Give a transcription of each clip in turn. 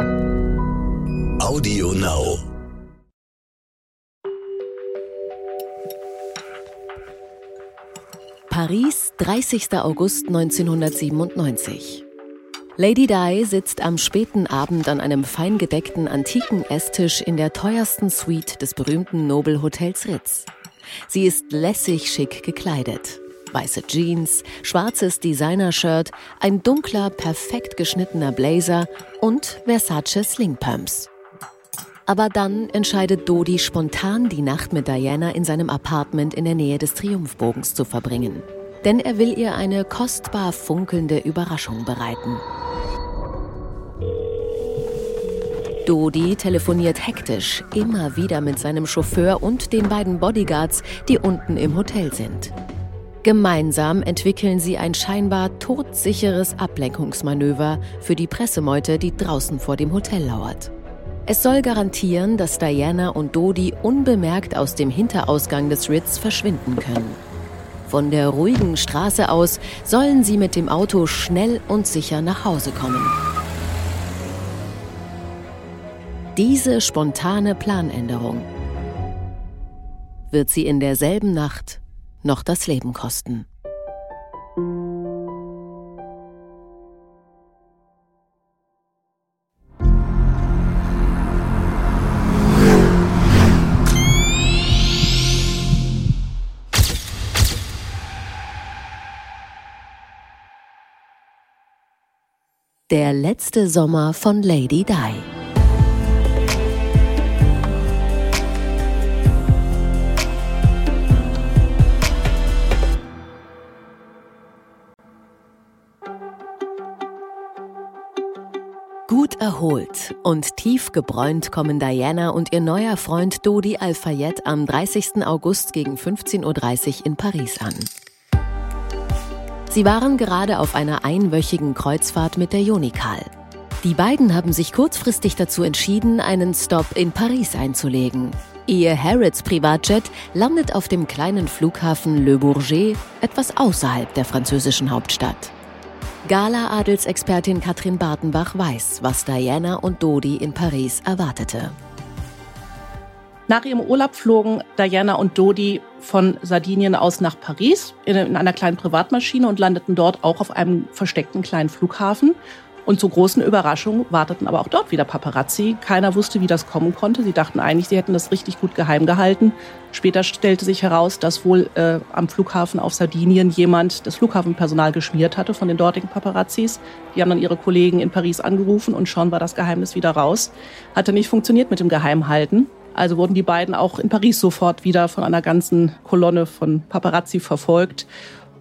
Audio Now. Paris, 30. August 1997. Lady Di sitzt am späten Abend an einem fein gedeckten antiken Esstisch in der teuersten Suite des berühmten Nobelhotels Ritz. Sie ist lässig schick gekleidet. Weiße Jeans, schwarzes Designer-Shirt, ein dunkler, perfekt geschnittener Blazer und Versace Slingpumps. Aber dann entscheidet Dodi spontan, die Nacht mit Diana in seinem Apartment in der Nähe des Triumphbogens zu verbringen. Denn er will ihr eine kostbar funkelnde Überraschung bereiten. Dodi telefoniert hektisch, immer wieder mit seinem Chauffeur und den beiden Bodyguards, die unten im Hotel sind. Gemeinsam entwickeln sie ein scheinbar todsicheres Ablenkungsmanöver für die Pressemeute, die draußen vor dem Hotel lauert. Es soll garantieren, dass Diana und Dodi unbemerkt aus dem Hinterausgang des Ritz verschwinden können. Von der ruhigen Straße aus sollen sie mit dem Auto schnell und sicher nach Hause kommen. Diese spontane Planänderung wird sie in derselben Nacht noch das Leben kosten. Der letzte Sommer von Lady Di. Gut erholt und tief gebräunt kommen Diana und ihr neuer Freund Dodi Al-Fayed am 30. August gegen 15.30 Uhr in Paris an. Sie waren gerade auf einer einwöchigen Kreuzfahrt mit der Jonikal. Die beiden haben sich kurzfristig dazu entschieden, einen Stop in Paris einzulegen. Ihr Harrods Privatjet landet auf dem kleinen Flughafen Le Bourget, etwas außerhalb der französischen Hauptstadt. Gala-Adelsexpertin Katrin Bartenbach weiß, was Diana und Dodi in Paris erwartete. Nach ihrem Urlaub flogen Diana und Dodi von Sardinien aus nach Paris in, einer kleinen Privatmaschine und landeten dort auch auf einem versteckten kleinen Flughafen. Und zur großen Überraschung warteten aber auch dort wieder Paparazzi. Keiner wusste, wie das kommen konnte. Sie dachten eigentlich, sie hätten das richtig gut geheim gehalten. Später stellte sich heraus, dass wohl äh, am Flughafen auf Sardinien jemand das Flughafenpersonal geschmiert hatte von den dortigen Paparazzis. Die haben dann ihre Kollegen in Paris angerufen und schon war das Geheimnis wieder raus. Hatte nicht funktioniert mit dem Geheimhalten. Also wurden die beiden auch in Paris sofort wieder von einer ganzen Kolonne von Paparazzi verfolgt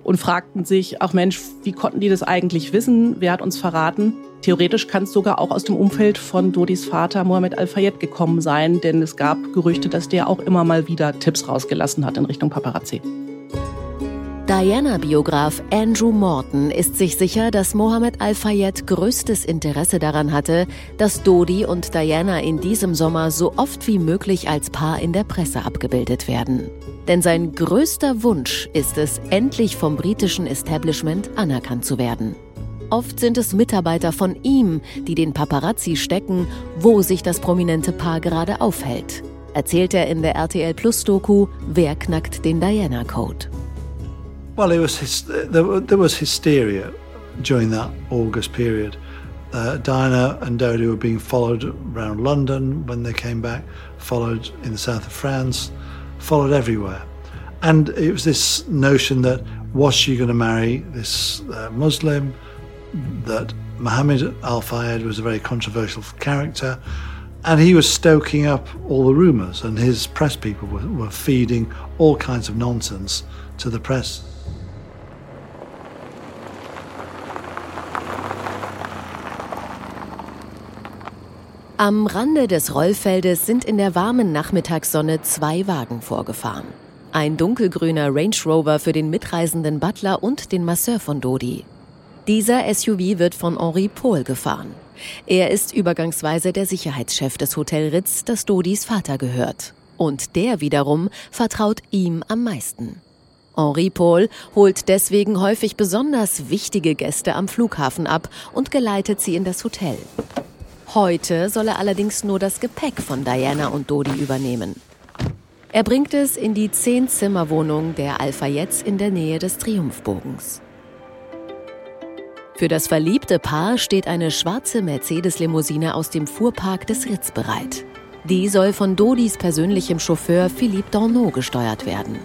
und fragten sich, ach Mensch, wie konnten die das eigentlich wissen? Wer hat uns verraten? Theoretisch kann es sogar auch aus dem Umfeld von Dodis Vater Mohamed Al-Fayed gekommen sein, denn es gab Gerüchte, dass der auch immer mal wieder Tipps rausgelassen hat in Richtung Paparazzi. Diana-Biograf Andrew Morton ist sich sicher, dass Mohammed Al-Fayed größtes Interesse daran hatte, dass Dodi und Diana in diesem Sommer so oft wie möglich als Paar in der Presse abgebildet werden. Denn sein größter Wunsch ist es, endlich vom britischen Establishment anerkannt zu werden. Oft sind es Mitarbeiter von ihm, die den Paparazzi stecken, wo sich das prominente Paar gerade aufhält. Erzählt er in der RTL Plus Doku Wer knackt den Diana Code? Well, it was there, was hysteria during that August period. Uh, Diana and Dodie were being followed around London when they came back, followed in the south of France, followed everywhere. And it was this notion that was she going to marry this uh, Muslim, that Mohammed Al Fayed was a very controversial character, and he was stoking up all the rumours, and his press people were, were feeding all kinds of nonsense to the press. Am Rande des Rollfeldes sind in der warmen Nachmittagssonne zwei Wagen vorgefahren. Ein dunkelgrüner Range Rover für den mitreisenden Butler und den Masseur von Dodi. Dieser SUV wird von Henri Pohl gefahren. Er ist übergangsweise der Sicherheitschef des Hotel Ritz, das Dodis Vater gehört. Und der wiederum vertraut ihm am meisten. Henri Pohl holt deswegen häufig besonders wichtige Gäste am Flughafen ab und geleitet sie in das Hotel. Heute soll er allerdings nur das Gepäck von Diana und Dodi übernehmen. Er bringt es in die Zehn-Zimmer-Wohnung der Alphayettes in der Nähe des Triumphbogens. Für das verliebte Paar steht eine schwarze Mercedes-Limousine aus dem Fuhrpark des Ritz bereit. Die soll von Dodis persönlichem Chauffeur Philippe Dorneau gesteuert werden.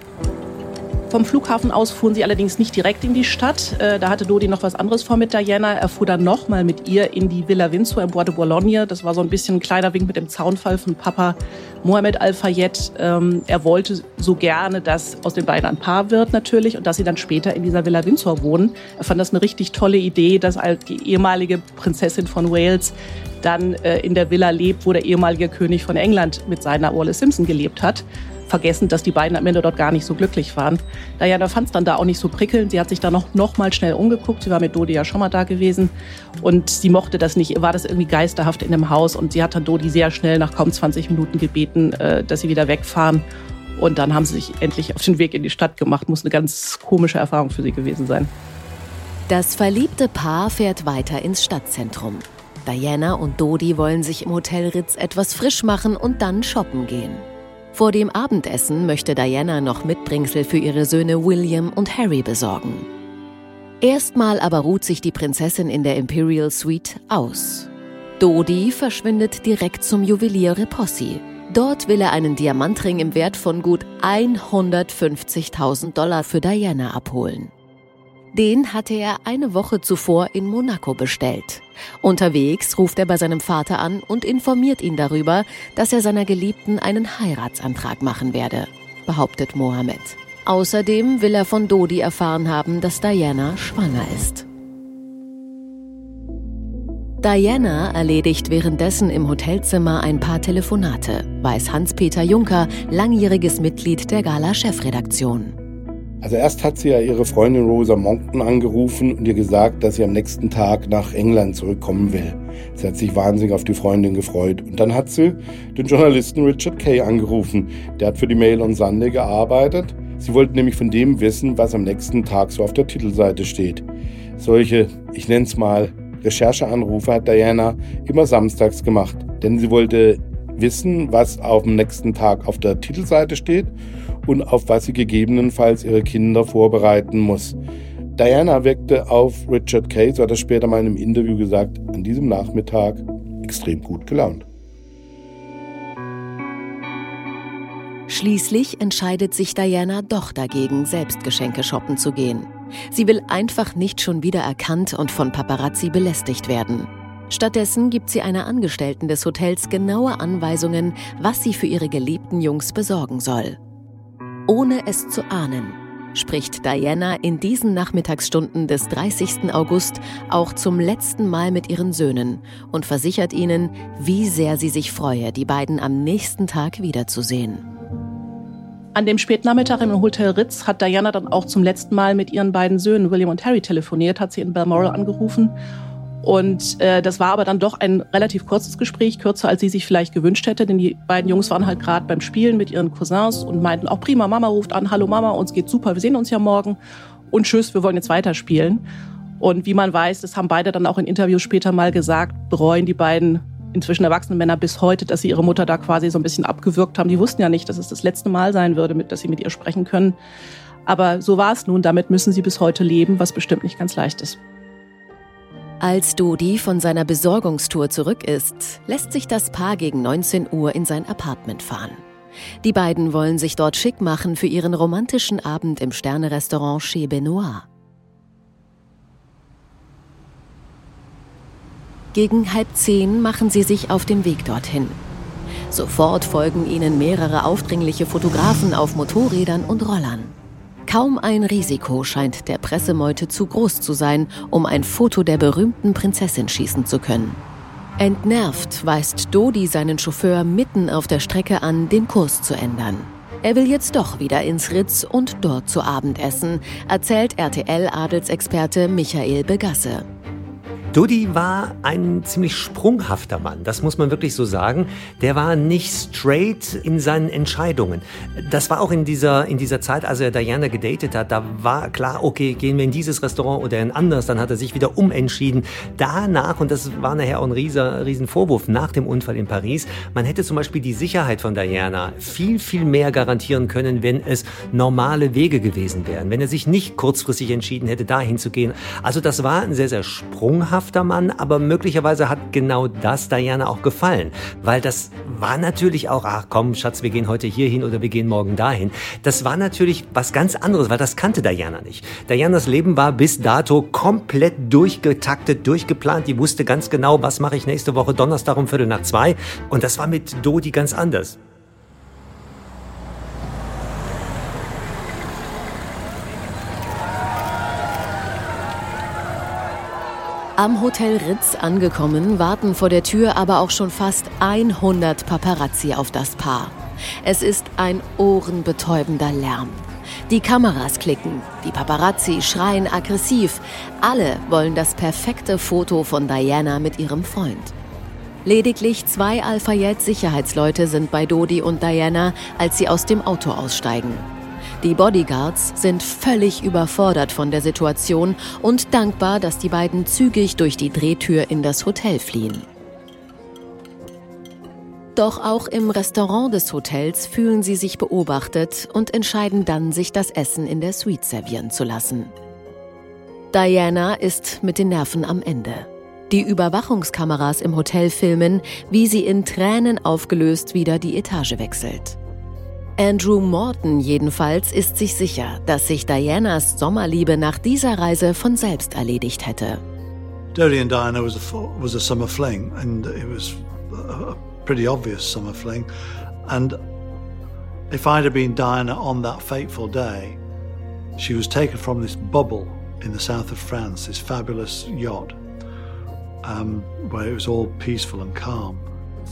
Vom Flughafen aus fuhren sie allerdings nicht direkt in die Stadt. Äh, da hatte Dodi noch was anderes vor mit Diana. Er fuhr dann nochmal mit ihr in die Villa Windsor im Bois de Boulogne. Das war so ein bisschen ein kleiner Wink mit dem Zaunfall von Papa Mohamed Al-Fayed. Ähm, er wollte so gerne, dass aus den beiden ein Paar wird natürlich und dass sie dann später in dieser Villa Windsor wohnen. Er fand das eine richtig tolle Idee, dass die ehemalige Prinzessin von Wales dann äh, in der Villa lebt, wo der ehemalige König von England mit seiner Wallace Simpson gelebt hat vergessen, dass die beiden am Ende dort gar nicht so glücklich waren. Diana fand es dann da auch nicht so prickelnd. Sie hat sich da noch, noch mal schnell umgeguckt. Sie war mit Dodi ja schon mal da gewesen. Und sie mochte das nicht. War das irgendwie geisterhaft in dem Haus. Und sie hat dann Dodi sehr schnell nach kaum 20 Minuten gebeten, äh, dass sie wieder wegfahren. Und dann haben sie sich endlich auf den Weg in die Stadt gemacht. Muss eine ganz komische Erfahrung für sie gewesen sein. Das verliebte Paar fährt weiter ins Stadtzentrum. Diana und Dodi wollen sich im Hotel Ritz etwas frisch machen und dann shoppen gehen. Vor dem Abendessen möchte Diana noch Mitbringsel für ihre Söhne William und Harry besorgen. Erstmal aber ruht sich die Prinzessin in der Imperial Suite aus. Dodi verschwindet direkt zum Juwelier Repossi. Dort will er einen Diamantring im Wert von gut 150.000 Dollar für Diana abholen. Den hatte er eine Woche zuvor in Monaco bestellt. Unterwegs ruft er bei seinem Vater an und informiert ihn darüber, dass er seiner Geliebten einen Heiratsantrag machen werde, behauptet Mohammed. Außerdem will er von Dodi erfahren haben, dass Diana schwanger ist. Diana erledigt währenddessen im Hotelzimmer ein paar Telefonate, weiß Hans-Peter Juncker, langjähriges Mitglied der Gala-Chefredaktion. Also erst hat sie ja ihre Freundin Rosa Monckton angerufen und ihr gesagt, dass sie am nächsten Tag nach England zurückkommen will. Sie hat sich wahnsinnig auf die Freundin gefreut. Und dann hat sie den Journalisten Richard Kay angerufen. Der hat für die Mail on Sunday gearbeitet. Sie wollte nämlich von dem wissen, was am nächsten Tag so auf der Titelseite steht. Solche, ich nenne es mal, Rechercheanrufe hat Diana immer samstags gemacht. Denn sie wollte wissen, was auf dem nächsten Tag auf der Titelseite steht und auf was sie gegebenenfalls ihre Kinder vorbereiten muss. Diana wirkte auf Richard Kay, so hat er später mal in einem Interview gesagt, an diesem Nachmittag extrem gut gelaunt. Schließlich entscheidet sich Diana doch dagegen, selbst Geschenke shoppen zu gehen. Sie will einfach nicht schon wieder erkannt und von Paparazzi belästigt werden. Stattdessen gibt sie einer Angestellten des Hotels genaue Anweisungen, was sie für ihre geliebten Jungs besorgen soll. Ohne es zu ahnen, spricht Diana in diesen Nachmittagsstunden des 30. August auch zum letzten Mal mit ihren Söhnen und versichert ihnen, wie sehr sie sich freue, die beiden am nächsten Tag wiederzusehen. An dem Spätnachmittag im Hotel Ritz hat Diana dann auch zum letzten Mal mit ihren beiden Söhnen William und Harry telefoniert, hat sie in Balmoral angerufen und äh, das war aber dann doch ein relativ kurzes Gespräch, kürzer als sie sich vielleicht gewünscht hätte, denn die beiden Jungs waren halt gerade beim Spielen mit ihren Cousins und meinten auch prima, Mama ruft an, hallo Mama, uns geht super, wir sehen uns ja morgen und tschüss, wir wollen jetzt weiterspielen. Und wie man weiß, das haben beide dann auch in Interviews später mal gesagt, bereuen die beiden inzwischen erwachsenen Männer bis heute, dass sie ihre Mutter da quasi so ein bisschen abgewürgt haben. Die wussten ja nicht, dass es das letzte Mal sein würde, dass sie mit ihr sprechen können. Aber so war es nun, damit müssen sie bis heute leben, was bestimmt nicht ganz leicht ist. Als Dodi von seiner Besorgungstour zurück ist, lässt sich das Paar gegen 19 Uhr in sein Apartment fahren. Die beiden wollen sich dort schick machen für ihren romantischen Abend im Sternerestaurant Chez Benoit. Gegen halb zehn machen sie sich auf den Weg dorthin. Sofort folgen ihnen mehrere aufdringliche Fotografen auf Motorrädern und Rollern. Kaum ein Risiko scheint der Pressemeute zu groß zu sein, um ein Foto der berühmten Prinzessin schießen zu können. Entnervt weist Dodi seinen Chauffeur mitten auf der Strecke an, den Kurs zu ändern. Er will jetzt doch wieder ins Ritz und dort zu Abend essen, erzählt RTL-Adelsexperte Michael Begasse. Dodi war ein ziemlich sprunghafter Mann, das muss man wirklich so sagen. Der war nicht straight in seinen Entscheidungen. Das war auch in dieser, in dieser Zeit, als er Diana gedatet hat, da war klar, okay, gehen wir in dieses Restaurant oder in ein anderes, dann hat er sich wieder umentschieden. Danach, und das war nachher auch ein rieser, riesen Vorwurf nach dem Unfall in Paris, man hätte zum Beispiel die Sicherheit von Diana viel, viel mehr garantieren können, wenn es normale Wege gewesen wären, wenn er sich nicht kurzfristig entschieden hätte, dahin zu gehen. Also das war ein sehr, sehr sprunghafter Mann, aber möglicherweise hat genau das Diana auch gefallen, weil das war natürlich auch, ach komm, Schatz, wir gehen heute hier hin oder wir gehen morgen dahin. Das war natürlich was ganz anderes, weil das kannte Diana nicht. Dianas Leben war bis dato komplett durchgetaktet, durchgeplant. Die wusste ganz genau, was mache ich nächste Woche Donnerstag um Viertel nach zwei. Und das war mit Dodi ganz anders. Am Hotel Ritz angekommen, warten vor der Tür aber auch schon fast 100 Paparazzi auf das Paar. Es ist ein ohrenbetäubender Lärm. Die Kameras klicken, die Paparazzi schreien aggressiv. Alle wollen das perfekte Foto von Diana mit ihrem Freund. Lediglich zwei Alpha-Jet-Sicherheitsleute sind bei Dodi und Diana, als sie aus dem Auto aussteigen. Die Bodyguards sind völlig überfordert von der Situation und dankbar, dass die beiden zügig durch die Drehtür in das Hotel fliehen. Doch auch im Restaurant des Hotels fühlen sie sich beobachtet und entscheiden dann, sich das Essen in der Suite servieren zu lassen. Diana ist mit den Nerven am Ende. Die Überwachungskameras im Hotel filmen, wie sie in Tränen aufgelöst wieder die Etage wechselt. Andrew Morton jedenfalls ist sich sicher, dass sich Dianas Sommerliebe nach dieser Reise von selbst erledigt hätte. Dodie and Diana was a, was a summer fling, and it was a pretty obvious summer fling. And if I'd have been Diana on that fateful day, she was taken from this bubble in the south of France, this fabulous yacht, um, where it was all peaceful and calm.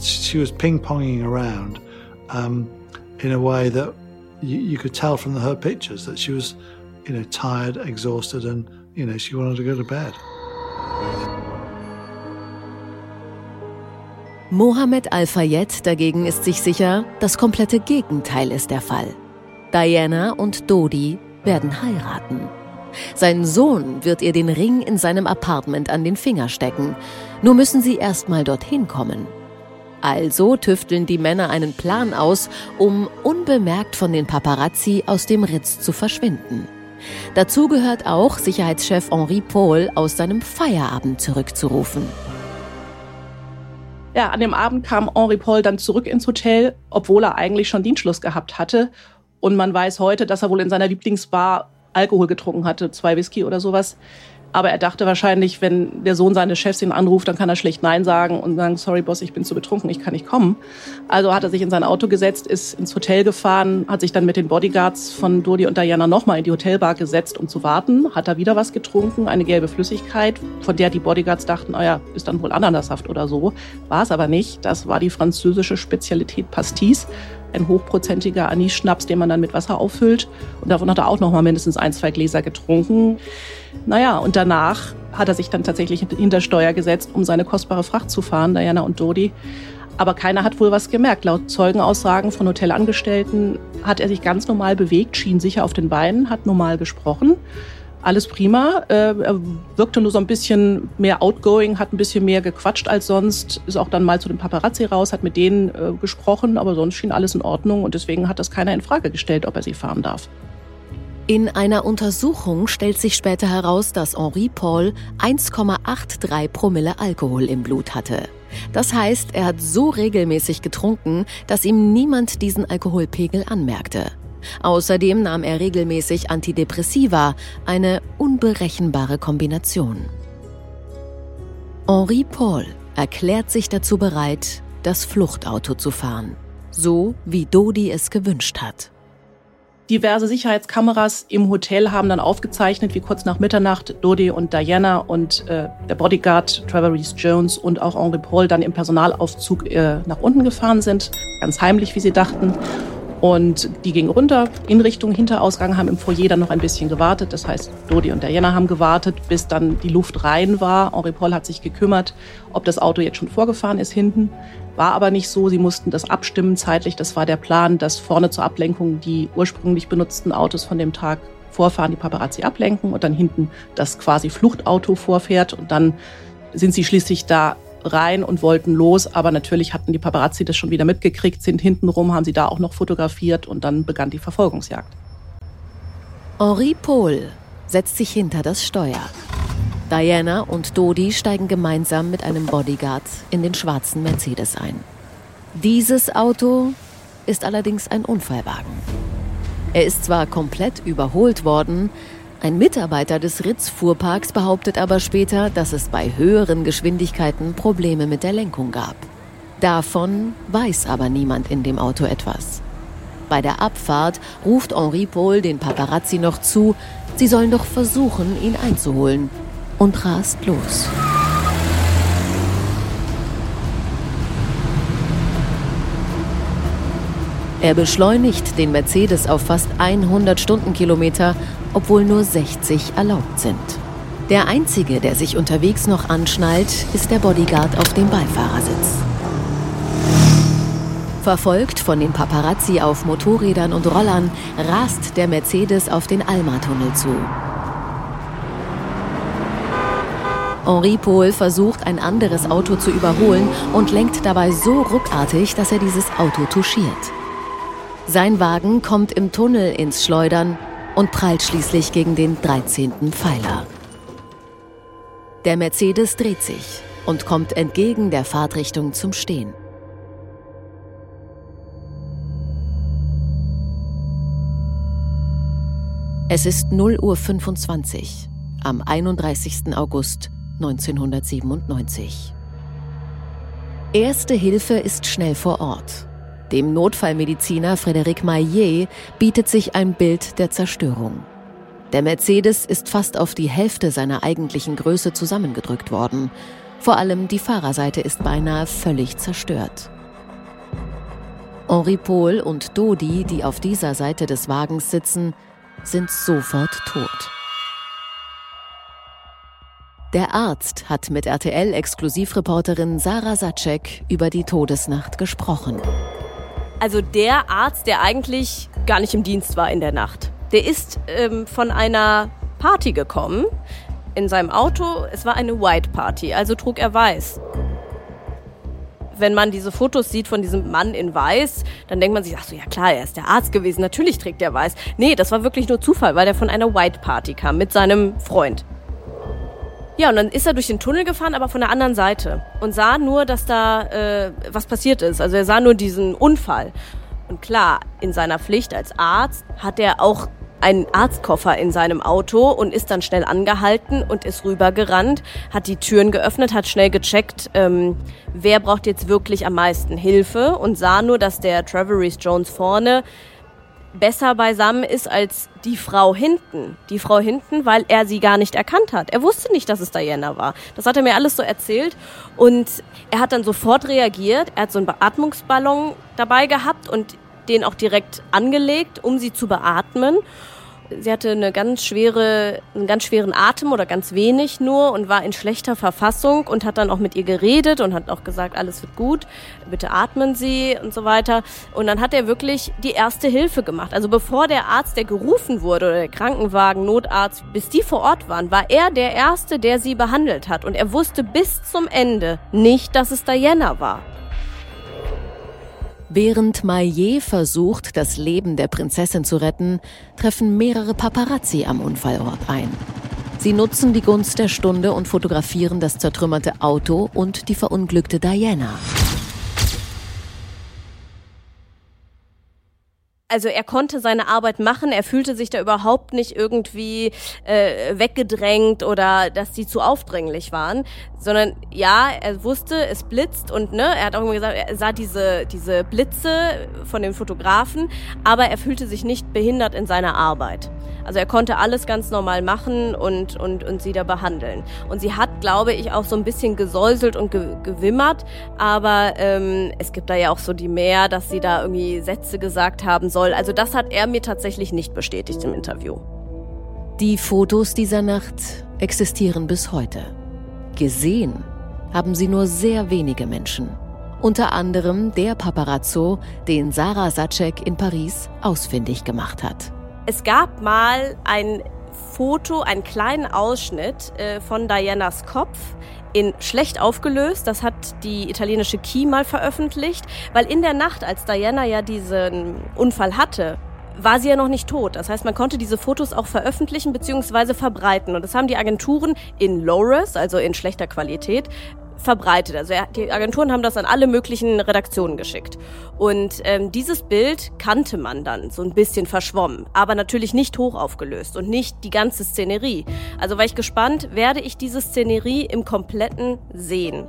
She was ping ponging around. Um, in a way that you, you could tell from her pictures that she was, you know, tired, exhausted, and you know she wanted to go to bed. Mohammed Al-Fayed dagegen ist sich sicher, das komplette Gegenteil ist der Fall. Diana und Dodi werden heiraten. Sein Sohn wird ihr den Ring in seinem Apartment an den Finger stecken. Nur müssen sie erst mal dorthin kommen. Also tüfteln die Männer einen Plan aus, um unbemerkt von den Paparazzi aus dem Ritz zu verschwinden. Dazu gehört auch, Sicherheitschef Henri Paul aus seinem Feierabend zurückzurufen. Ja, an dem Abend kam Henri Paul dann zurück ins Hotel, obwohl er eigentlich schon Dienstschluss gehabt hatte. Und man weiß heute, dass er wohl in seiner Lieblingsbar Alkohol getrunken hatte, zwei Whisky oder sowas. Aber er dachte wahrscheinlich, wenn der Sohn seines Chefs ihn anruft, dann kann er schlecht Nein sagen und sagen, sorry Boss, ich bin zu betrunken, ich kann nicht kommen. Also hat er sich in sein Auto gesetzt, ist ins Hotel gefahren, hat sich dann mit den Bodyguards von Dodi und Diana nochmal in die Hotelbar gesetzt, um zu warten, hat da wieder was getrunken, eine gelbe Flüssigkeit, von der die Bodyguards dachten, oh ja, ist dann wohl Ananassaft oder so. War es aber nicht. Das war die französische Spezialität Pastis ein hochprozentiger Anis-Schnaps, den man dann mit Wasser auffüllt. Und davon hat er auch noch mal mindestens ein, zwei Gläser getrunken. Naja, und danach hat er sich dann tatsächlich hinter Steuer gesetzt, um seine kostbare Fracht zu fahren, Diana und Dodi. Aber keiner hat wohl was gemerkt. Laut Zeugenaussagen von Hotelangestellten hat er sich ganz normal bewegt, schien sicher auf den Beinen, hat normal gesprochen alles prima. Äh, er wirkte nur so ein bisschen mehr outgoing, hat ein bisschen mehr gequatscht als sonst, ist auch dann mal zu den Paparazzi raus, hat mit denen äh, gesprochen, aber sonst schien alles in Ordnung und deswegen hat das keiner in Frage gestellt, ob er sie fahren darf. In einer Untersuchung stellt sich später heraus, dass Henri Paul 1,83 Promille Alkohol im Blut hatte. Das heißt, er hat so regelmäßig getrunken, dass ihm niemand diesen Alkoholpegel anmerkte. Außerdem nahm er regelmäßig Antidepressiva, eine unberechenbare Kombination. Henri Paul erklärt sich dazu bereit, das Fluchtauto zu fahren, so wie Dodi es gewünscht hat. Diverse Sicherheitskameras im Hotel haben dann aufgezeichnet, wie kurz nach Mitternacht Dodi und Diana und äh, der Bodyguard Trevor Reese Jones und auch Henri Paul dann im Personalaufzug äh, nach unten gefahren sind, ganz heimlich, wie sie dachten Und die gingen runter in Richtung Hinterausgang, haben im Foyer dann noch ein bisschen gewartet. Das heißt, Dodi und Diana haben gewartet, bis dann die Luft rein war. Henri Paul hat sich gekümmert, ob das Auto jetzt schon vorgefahren ist hinten. War aber nicht so. Sie mussten das abstimmen zeitlich. Das war der Plan, dass vorne zur Ablenkung die ursprünglich benutzten Autos von dem Tag vorfahren, die Paparazzi ablenken und dann hinten das quasi Fluchtauto vorfährt. Und dann sind sie schließlich da rein und wollten los, aber natürlich hatten die Paparazzi das schon wieder mitgekriegt, sind hintenrum, haben sie da auch noch fotografiert und dann begann die Verfolgungsjagd. Henri Pohl setzt sich hinter das Steuer. Diana und Dodi steigen gemeinsam mit einem Bodyguard in den schwarzen Mercedes ein. Dieses Auto ist allerdings ein Unfallwagen. Er ist zwar komplett überholt worden, ein Mitarbeiter des Ritz-Fuhrparks behauptet aber später, dass es bei höheren Geschwindigkeiten Probleme mit der Lenkung gab. Davon weiß aber niemand in dem Auto etwas. Bei der Abfahrt ruft Henri Paul den Paparazzi noch zu, sie sollen doch versuchen, ihn einzuholen und rast los. Er beschleunigt den Mercedes auf fast 100 Stundenkilometer, obwohl nur 60 erlaubt sind. Der einzige, der sich unterwegs noch anschnallt, ist der Bodyguard auf dem Beifahrersitz. Verfolgt von den Paparazzi auf Motorrädern und Rollern, rast der Mercedes auf den Alma-Tunnel zu. Henri Pohl versucht, ein anderes Auto zu überholen und lenkt dabei so ruckartig, dass er dieses Auto touchiert. Sein Wagen kommt im Tunnel ins Schleudern und prallt schließlich gegen den 13. Pfeiler. Der Mercedes dreht sich und kommt entgegen der Fahrtrichtung zum Stehen. Es ist 0 Uhr 25 am 31. August 1997. Erste Hilfe ist schnell vor Ort. Dem Notfallmediziner Frédéric Maillet bietet sich ein Bild der Zerstörung. Der Mercedes ist fast auf die Hälfte seiner eigentlichen Größe zusammengedrückt worden. Vor allem die Fahrerseite ist beinahe völlig zerstört. Henri Paul und Dodi, die auf dieser Seite des Wagens sitzen, sind sofort tot. Der Arzt hat mit RTL-Exklusivreporterin Sarah Sacek über die Todesnacht gesprochen. Also der Arzt, der eigentlich gar nicht im Dienst war in der Nacht. Der ist ähm, von einer Party gekommen in seinem Auto. Es war eine White Party, also trug er weiß. Wenn man diese Fotos sieht von diesem Mann in Weiß, dann denkt man sich, ach so, ja klar, er ist der Arzt gewesen, natürlich trägt er Weiß. Nee, das war wirklich nur Zufall, weil er von einer White Party kam mit seinem Freund. Ja, und dann ist er durch den Tunnel gefahren, aber von der anderen Seite und sah nur, dass da äh, was passiert ist. Also er sah nur diesen Unfall. Und klar, in seiner Pflicht als Arzt hat er auch einen Arztkoffer in seinem Auto und ist dann schnell angehalten und ist rübergerannt, hat die Türen geöffnet, hat schnell gecheckt, ähm, wer braucht jetzt wirklich am meisten Hilfe und sah nur, dass der Trevor Reese Jones vorne besser beisammen ist als die Frau hinten. Die Frau hinten, weil er sie gar nicht erkannt hat. Er wusste nicht, dass es Diana war. Das hat er mir alles so erzählt. Und er hat dann sofort reagiert. Er hat so einen Beatmungsballon dabei gehabt und den auch direkt angelegt, um sie zu beatmen sie hatte eine ganz schwere, einen ganz schweren Atem oder ganz wenig nur und war in schlechter Verfassung und hat dann auch mit ihr geredet und hat auch gesagt, alles wird gut, bitte atmen Sie und so weiter. Und dann hat er wirklich die erste Hilfe gemacht. Also bevor der Arzt, der gerufen wurde oder der Krankenwagen, Notarzt, bis die vor Ort waren, war er der Erste, der sie behandelt hat. Und er wusste bis zum Ende nicht, dass es Diana war. Während Maillet versucht, das Leben der Prinzessin zu retten, treffen mehrere Paparazzi am Unfallort ein. Sie nutzen die Gunst der Stunde und fotografieren das zertrümmerte Auto und die verunglückte Diana. Also er konnte seine Arbeit machen, er fühlte sich da überhaupt nicht irgendwie äh, weggedrängt oder dass die zu aufdringlich waren, sondern ja, er wusste, es blitzt und ne, er hat auch immer gesagt, er sah diese diese Blitze von den Fotografen, aber er fühlte sich nicht behindert in seiner Arbeit. Also er konnte alles ganz normal machen und, und, und sie da behandeln. Und sie hat, glaube ich, auch so ein bisschen gesäuselt und ge gewimmert, aber ähm, es gibt da ja auch so die mehr, dass sie da irgendwie Sätze gesagt haben soll, soll. Also das hat er mir tatsächlich nicht bestätigt im Interview. Die Fotos dieser Nacht existieren bis heute. Gesehen haben sie nur sehr wenige Menschen. Unter anderem der Paparazzo, den Sarah Sacek in Paris ausfindig gemacht hat. Es gab mal ein Foto, einen kleinen Ausschnitt äh, von Dianas Kopf in schlecht aufgelöst. Das hat die italienische Key mal veröffentlicht, weil in der Nacht, als Diana ja diesen Unfall hatte, war sie ja noch nicht tot. Das heißt, man konnte diese Fotos auch veröffentlichen bzw. verbreiten. Und das haben die Agenturen in Low-Res, also in schlechter Qualität, verbreitet. Also die Agenturen haben das an alle möglichen Redaktionen geschickt. Und ähm, dieses Bild kannte man dann so ein bisschen verschwommen, aber natürlich nicht hoch aufgelöst und nicht die ganze Szenerie. Also war ich gespannt, werde ich diese Szenerie im kompletten sehen.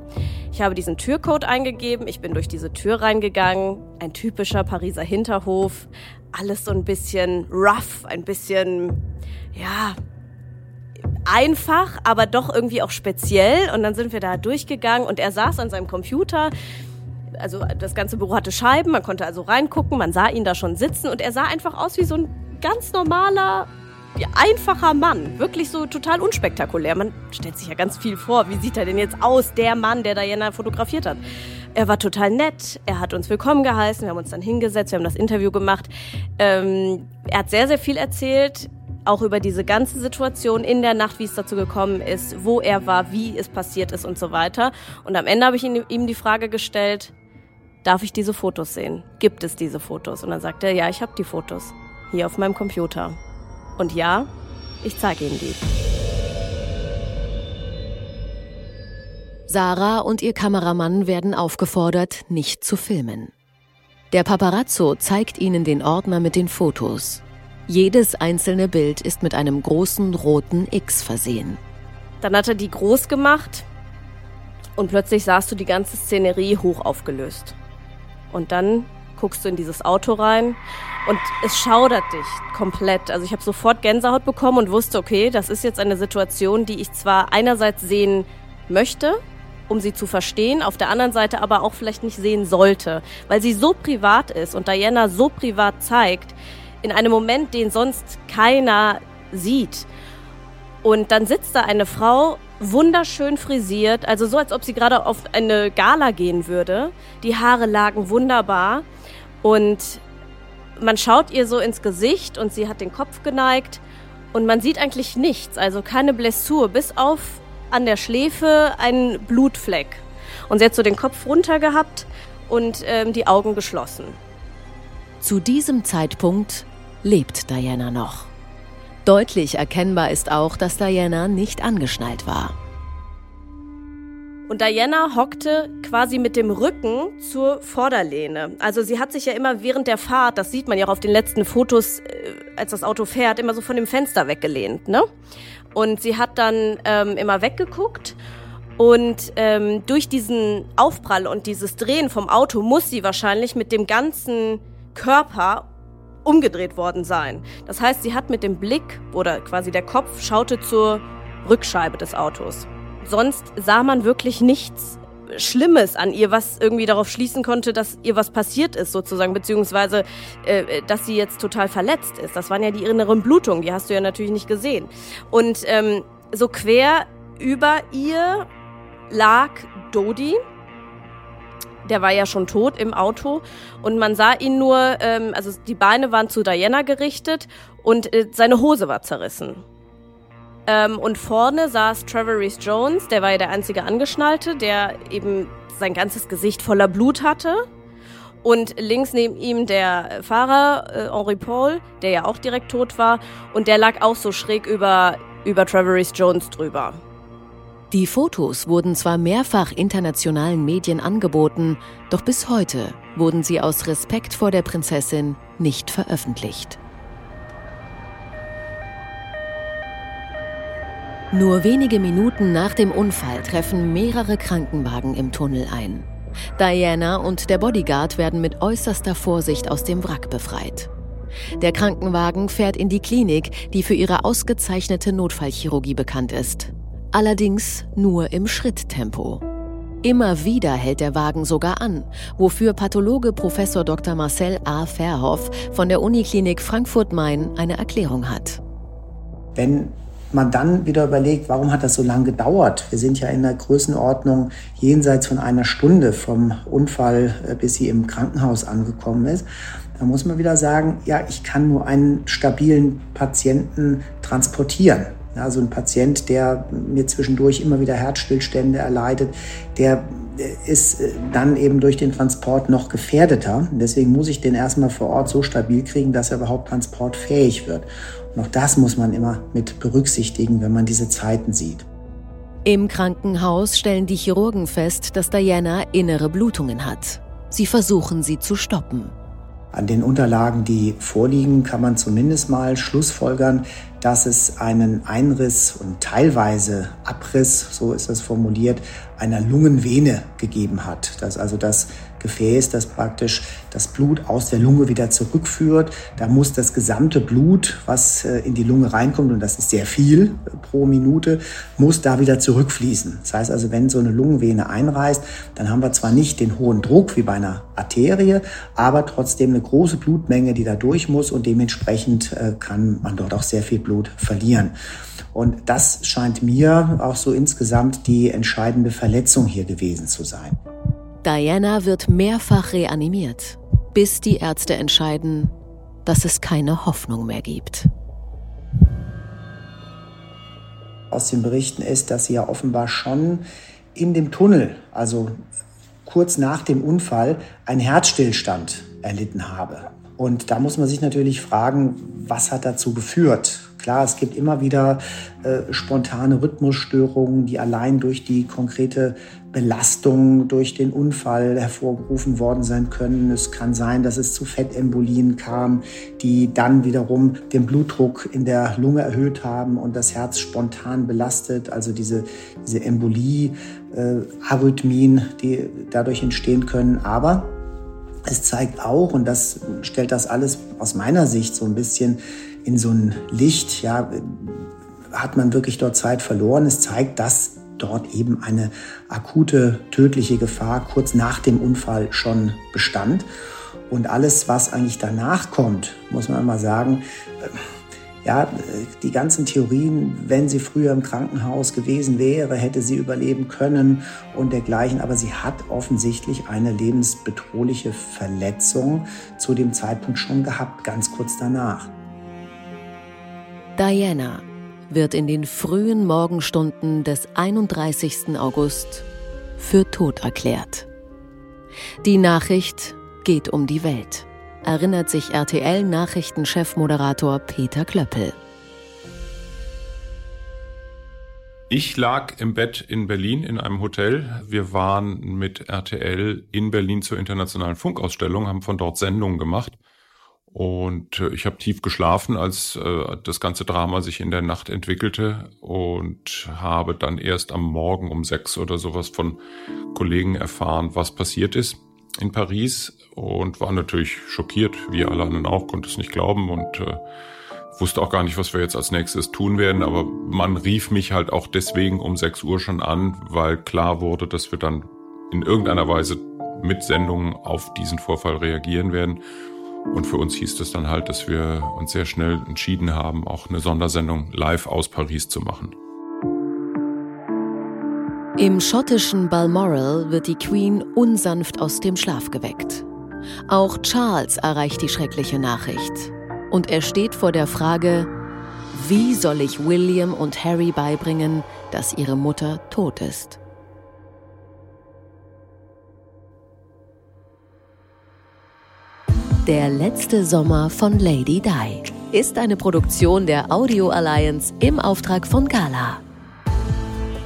Ich habe diesen Türcode eingegeben, ich bin durch diese Tür reingegangen, ein typischer Pariser Hinterhof, alles so ein bisschen rough, ein bisschen, ja, einfach, aber doch irgendwie auch speziell. Und dann sind wir da durchgegangen und er saß an seinem Computer. Also das ganze Büro hatte Scheiben, man konnte also reingucken, man sah ihn da schon sitzen und er sah einfach aus wie so ein ganz normaler, einfacher Mann. Wirklich so total unspektakulär. Man stellt sich ja ganz viel vor. Wie sieht er denn jetzt aus, der Mann, der Diana fotografiert hat? Er war total nett, er hat uns willkommen geheißen, wir haben uns dann hingesetzt, wir haben das Interview gemacht. Ähm, er hat sehr, sehr viel erzählt auch über diese ganze Situation in der Nacht, wie es dazu gekommen ist, wo er war, wie es passiert ist und so weiter. Und am Ende habe ich ihm die Frage gestellt, darf ich diese Fotos sehen? Gibt es diese Fotos? Und dann sagt er, ja, ich habe die Fotos hier auf meinem Computer. Und ja, ich zeige Ihnen die. Sarah und ihr Kameramann werden aufgefordert, nicht zu filmen. Der Paparazzo zeigt ihnen den Ordner mit den Fotos. Jedes einzelne Bild ist mit einem großen roten X versehen. Dann hat er die groß gemacht und plötzlich sahst du die ganze Szenerie hoch aufgelöst. Und dann guckst du in dieses Auto rein und es schaudert dich komplett. Also ich habe sofort Gänsehaut bekommen und wusste, okay, das ist jetzt eine Situation, die ich zwar einerseits sehen möchte, um sie zu verstehen, auf der anderen Seite aber auch vielleicht nicht sehen sollte, weil sie so privat ist und Diana so privat zeigt, in einem Moment, den sonst keiner sieht. Und dann sitzt da eine Frau, wunderschön frisiert, also so, als ob sie gerade auf eine Gala gehen würde. Die Haare lagen wunderbar und man schaut ihr so ins Gesicht und sie hat den Kopf geneigt und man sieht eigentlich nichts, also keine Blessur, bis auf an der Schläfe einen Blutfleck. Und sie hat so den Kopf runter gehabt und ähm, die Augen geschlossen. Zu diesem Zeitpunkt lebt Diana noch. Deutlich erkennbar ist auch, dass Diana nicht angeschnallt war. Und Diana hockte quasi mit dem Rücken zur Vorderlehne. Also sie hat sich ja immer während der Fahrt, das sieht man ja auch auf den letzten Fotos, äh, als das Auto fährt, immer so von dem Fenster weggelehnt. Ne? Und sie hat dann ähm, immer weggeguckt. Und ähm, durch diesen Aufprall und dieses Drehen vom Auto muss sie wahrscheinlich mit dem ganzen Körper umgedreht worden sein. Das heißt, sie hat mit dem Blick oder quasi der Kopf schaute zur Rückscheibe des Autos. Sonst sah man wirklich nichts Schlimmes an ihr, was irgendwie darauf schließen konnte, dass ihr was passiert ist, sozusagen, beziehungsweise, äh, dass sie jetzt total verletzt ist. Das waren ja die inneren Blutungen, die hast du ja natürlich nicht gesehen. Und ähm, so quer über ihr lag Dodi, der war ja schon tot im Auto und man sah ihn nur, ähm, also die Beine waren zu Diana gerichtet und äh, seine Hose war zerrissen. Ähm, und vorne saß Trevor Reese Jones, der war ja der einzige Angeschnallte, der eben sein ganzes Gesicht voller Blut hatte. Und links neben ihm der Fahrer äh, Henri Paul, der ja auch direkt tot war, und der lag auch so schräg über, über Trevor Reese Jones drüber. Die Fotos wurden zwar mehrfach internationalen Medien angeboten, doch bis heute wurden sie aus Respekt vor der Prinzessin nicht veröffentlicht. Nur wenige Minuten nach dem Unfall treffen mehrere Krankenwagen im Tunnel ein. Diana und der Bodyguard werden mit äußerster Vorsicht aus dem Wrack befreit. Der Krankenwagen fährt in die Klinik, die für ihre ausgezeichnete Notfallchirurgie bekannt ist allerdings nur im Schritttempo. Immer wieder hält der Wagen sogar an, wofür Pathologe Professor Dr. Marcel A. Verhoff von der Uniklinik Frankfurt-Main eine Erklärung hat. Wenn man dann wieder überlegt, warum hat das so lange gedauert? Wir sind ja in der Größenordnung jenseits von einer Stunde vom Unfall, äh, bis sie im Krankenhaus angekommen ist. Da muss man wieder sagen, ja, ich kann nur einen stabilen Patienten transportieren. Also ein Patient, der mir zwischendurch immer wieder Herzstillstände erleidet, der ist äh, dann eben durch den Transport noch gefährdeter. Deswegen muss ich den erstmal vor Ort so stabil kriegen, dass er überhaupt transportfähig wird. Und auch das muss man immer mit berücksichtigen, wenn man diese Zeiten sieht. Im Krankenhaus stellen die Chirurgen fest, dass Diana innere Blutungen hat. Sie versuchen sie zu stoppen. An den Unterlagen, die vorliegen, kann man zumindest mal schlussfolgern, dass es einen Einriss und teilweise Abriss, so ist das formuliert, einer Lungenvene gegeben hat. Dass also das Gefäß, das praktisch das Blut aus der Lunge wieder zurückführt. Da muss das gesamte Blut, was äh, in die Lunge reinkommt, und das ist sehr viel äh, pro Minute, muss da wieder zurückfließen. Das heißt also, wenn so eine Lungenvene einreißt, dann haben wir zwar nicht den hohen Druck wie bei einer Arterie, aber trotzdem eine große Blutmenge, die da durch muss und dementsprechend äh, kann man dort auch sehr viel Blut verlieren. Und das scheint mir auch so insgesamt die entscheidende Verletzung hier gewesen zu sein. Diana wird mehrfach reanimiert, bis die Ärzte entscheiden, dass es keine Hoffnung mehr gibt. Aus den Berichten ist, dass sie ja offenbar schon in dem Tunnel, also kurz nach dem Unfall, einen Herzstillstand erlitten habe. Und da muss man sich natürlich fragen, was hat dazu geführt? Klar, es gibt immer wieder äh, spontane Rhythmusstörungen, die allein durch die konkrete Belastung durch den Unfall hervorgerufen worden sein können. Es kann sein, dass es zu Fettembolien kam, die dann wiederum den Blutdruck in der Lunge erhöht haben und das Herz spontan belastet. Also diese, diese Embolie, äh, Arrhythmien, die dadurch entstehen können. Aber es zeigt auch, und das stellt das alles aus meiner Sicht so ein bisschen in so ein Licht, ja, hat man wirklich dort Zeit verloren. Es zeigt, dass dort eben eine akute tödliche Gefahr kurz nach dem Unfall schon bestand. Und alles, was eigentlich danach kommt, muss man mal sagen, äh, ja, die ganzen Theorien, wenn sie früher im Krankenhaus gewesen wäre, hätte sie überleben können und dergleichen. Aber sie hat offensichtlich eine lebensbedrohliche Verletzung zu dem Zeitpunkt schon gehabt, ganz kurz danach. Diana wird in den frühen Morgenstunden des 31. August für tot erklärt. Die Nachricht geht um die Welt, erinnert sich RTL-Nachrichtenchefmoderator Peter Klöppel. Ich lag im Bett in Berlin in einem Hotel. Wir waren mit RTL in Berlin zur internationalen Funkausstellung, haben von dort Sendungen gemacht. Und äh, ich habe tief geschlafen, als äh, das ganze Drama sich in der Nacht entwickelte und habe dann erst am Morgen um sechs oder sowas von Kollegen erfahren, was passiert ist in Paris und war natürlich schockiert, wie alle anderen auch, konnte es nicht glauben und äh, wusste auch gar nicht, was wir jetzt als nächstes tun werden. Aber man rief mich halt auch deswegen um sechs Uhr schon an, weil klar wurde, dass wir dann in irgendeiner Weise mit Sendungen auf diesen Vorfall reagieren werden. Und für uns hieß das dann halt, dass wir uns sehr schnell entschieden haben, auch eine Sondersendung live aus Paris zu machen. Im schottischen Balmoral wird die Queen unsanft aus dem Schlaf geweckt. Auch Charles erreicht die schreckliche Nachricht. Und er steht vor der Frage, wie soll ich William und Harry beibringen, dass ihre Mutter tot ist? Der letzte Sommer von Lady Di ist eine Produktion der Audio Alliance im Auftrag von Gala.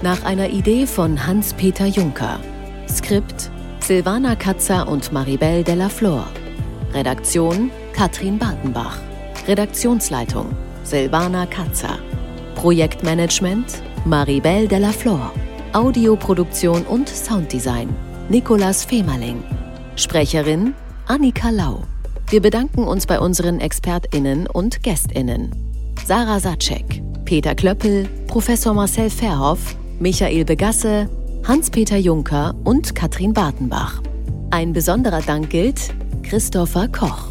Nach einer Idee von Hans-Peter Juncker. Skript Silvana Katzer und Maribel Della Flor. Redaktion Katrin Bartenbach. Redaktionsleitung Silvana Katzer. Projektmanagement Maribel Della Flor. Audioproduktion und Sounddesign Nicolas Femerling. Sprecherin Annika Lau. Wir bedanken uns bei unseren ExpertInnen und GästInnen. Sarah Satschek, Peter Klöppel, Professor Marcel Verhoff, Michael Begasse, Hans-Peter Juncker und Katrin Bartenbach. Ein besonderer Dank gilt Christopher Koch.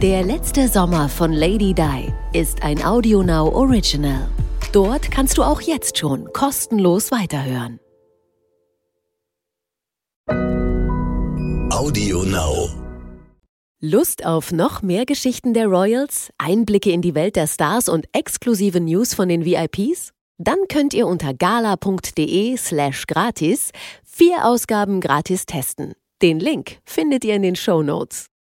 Der letzte Sommer von Lady Di ist ein AudioNow Original. Dort kannst du auch jetzt schon kostenlos weiterhören. AudioNow. Lust auf noch mehr Geschichten der Royals, Einblicke in die Welt der Stars und exklusive News von den VIPs? Dann könnt ihr unter gala.de slash gratis vier Ausgaben gratis testen. Den Link findet ihr in den Show Notes.